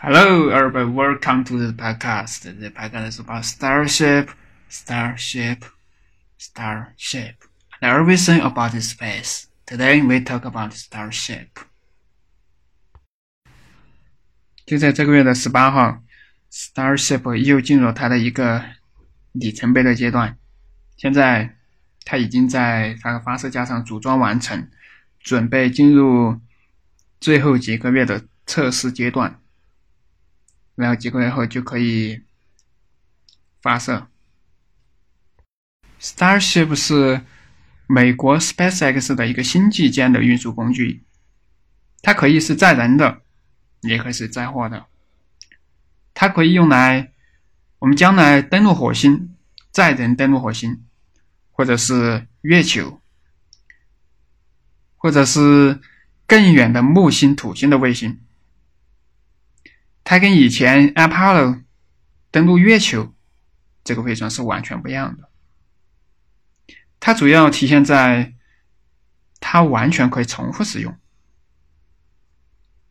Hello, everybody. Welcome to the podcast. The podcast is about starship, starship, starship, and everything about the space. Today we talk about starship. 就在这个月的十八号，Starship 又进入它的一个里程碑的阶段。现在它已经在它的发射架上组装完成，准备进入最后几个月的测试阶段。 然后几个月后就可以发射。Starship 是美国 SpaceX 的一个星际间的运输工具，它可以是载人的，也可以是载货的。它可以用来我们将来登陆火星，载人登陆火星，或者是月球，或者是更远的木星、土星的卫星。它跟以前 Apollo 登陆月球这个飞船是完全不一样的。它主要体现在它完全可以重复使用，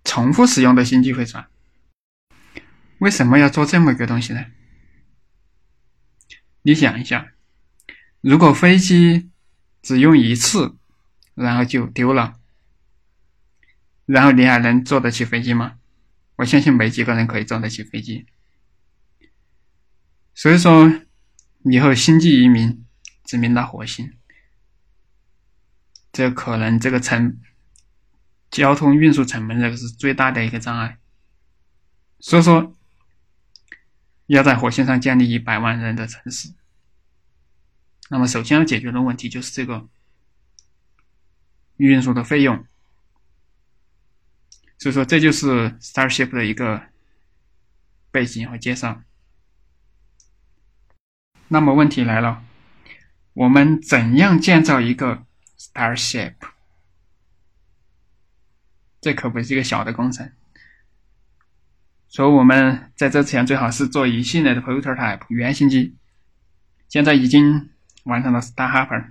重复使用的星际飞船。为什么要做这么一个东西呢？你想一下，如果飞机只用一次，然后就丢了，然后你还能坐得起飞机吗？我相信没几个人可以坐得起飞机，所以说以后星际移民殖民到火星，这可能这个成交通运输成本这个是最大的一个障碍。所以说要在火星上建立一百万人的城市，那么首先要解决的问题就是这个运输的费用。所以说，这就是 Starship 的一个背景和介绍。那么问题来了，我们怎样建造一个 Starship？这可不是一个小的工程。所以我们在这之前最好是做一系列的 prototype 原型机。现在已经完成了 Star Hopper，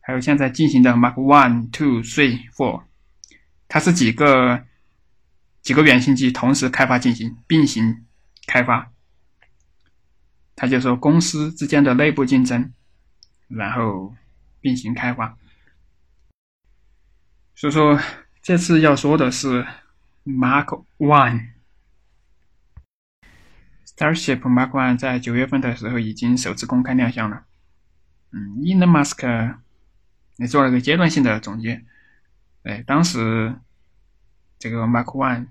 还有现在进行的 Mark One、Two、Three、Four。它是几个几个原型机同时开发进行并行开发，他就说公司之间的内部竞争，然后并行开发。所以说这次要说的是 Mark One Starship Mark One 在九月份的时候已经首次公开亮相了。嗯，Elon Musk 也做了个阶段性的总结。哎，当时这个 Mark One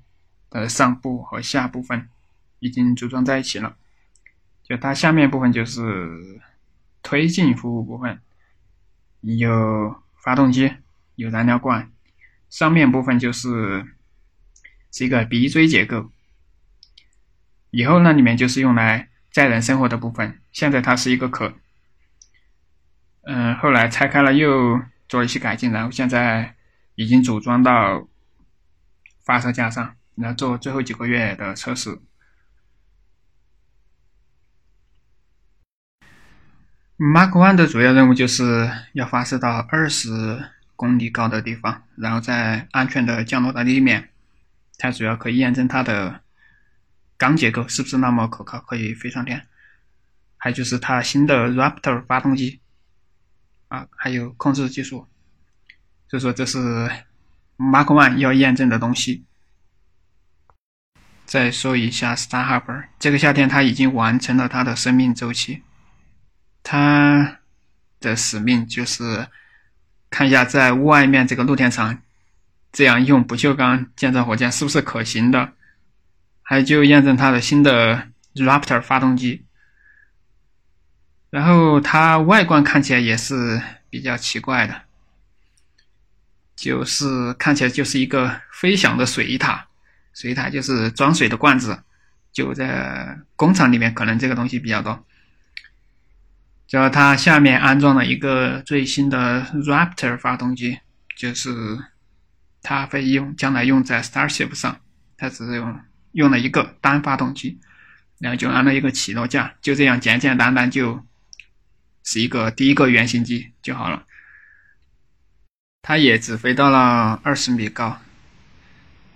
的上部和下部分已经组装在一起了，就它下面部分就是推进服务部分，有发动机，有燃料罐，上面部分就是是一个鼻锥结构，以后那里面就是用来载人生活的部分，现在它是一个壳，嗯，后来拆开了又做了一些改进，然后现在。已经组装到发射架上，然后做最后几个月的测试。Mark One 的主要任务就是要发射到二十公里高的地方，然后再安全的降落到地面。它主要可以验证它的钢结构是不是那么可靠，可以飞上天。还有就是它新的 Raptor 发动机啊，还有控制技术。所以说，这是 Mark One 要验证的东西。再说一下 Star Harbor，这个夏天它已经完成了它的生命周期。它的使命就是看一下在外面这个露天场，这样用不锈钢建造火箭是不是可行的。还就验证它的新的 Raptor 发动机。然后它外观看起来也是比较奇怪的。就是看起来就是一个飞翔的水塔，水塔就是装水的罐子，就在工厂里面可能这个东西比较多。就它下面安装了一个最新的 Raptor 发动机，就是它会用将来用在 Starship 上，它只是用用了一个单发动机，然后就安了一个起落架，就这样简简单单就是一个第一个原型机就好了。它也只飞到了二十米高，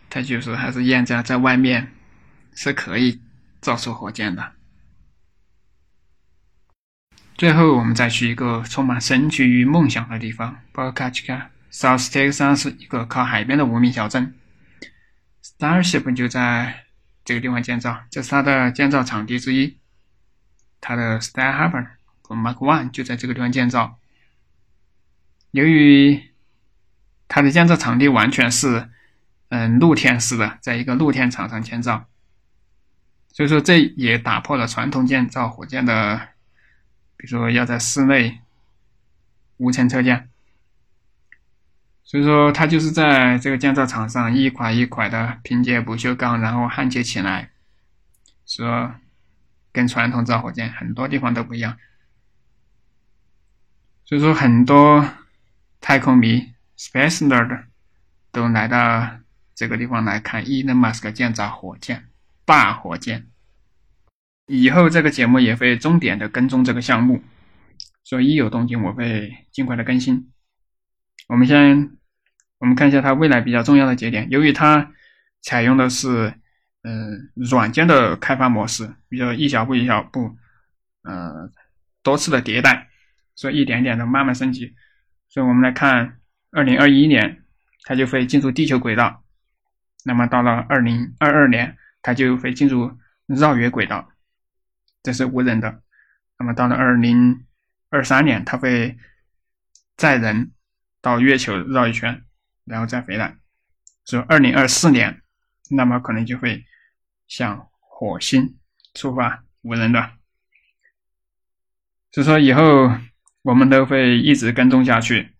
它就是还是验证在外面是可以造出火箭的。最后，我们再去一个充满神奇与梦想的地方 b o c a c h i c a South Texas，一个靠海边的无名小镇。Starship 就在这个地方建造，这是它的建造场地之一。它的 Star Harbor 和 Mark One 就在这个地方建造。由于它的建造场地完全是嗯露天式的，在一个露天场上建造，所以说这也打破了传统建造火箭的。比如说要在室内无尘车间，所以说它就是在这个建造场上一块一块的拼接不锈钢，然后焊接起来，说跟传统造火箭很多地方都不一样。所以说很多太空迷 （space nerd） 都来到这个地方来看伊隆马斯克建造火箭，大火箭。以后这个节目也会重点的跟踪这个项目，所以一有动静我会尽快的更新。我们先我们看一下它未来比较重要的节点。由于它采用的是嗯软件的开发模式，比较一小步一小步，呃多次的迭代，所以一点点的慢慢升级。所以我们来看，二零二一年它就会进入地球轨道，那么到了二零二二年，它就会进入绕月轨道。这是无人的，那么到了二零二三年，它会载人到月球绕一圈，然后再回来。所以二零二四年，那么可能就会向火星出发，无人的。所以说以后我们都会一直跟踪下去。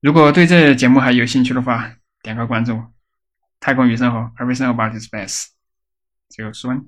如果对这节目还有兴趣的话，点个关注。太空与生活，Everything about space。就说。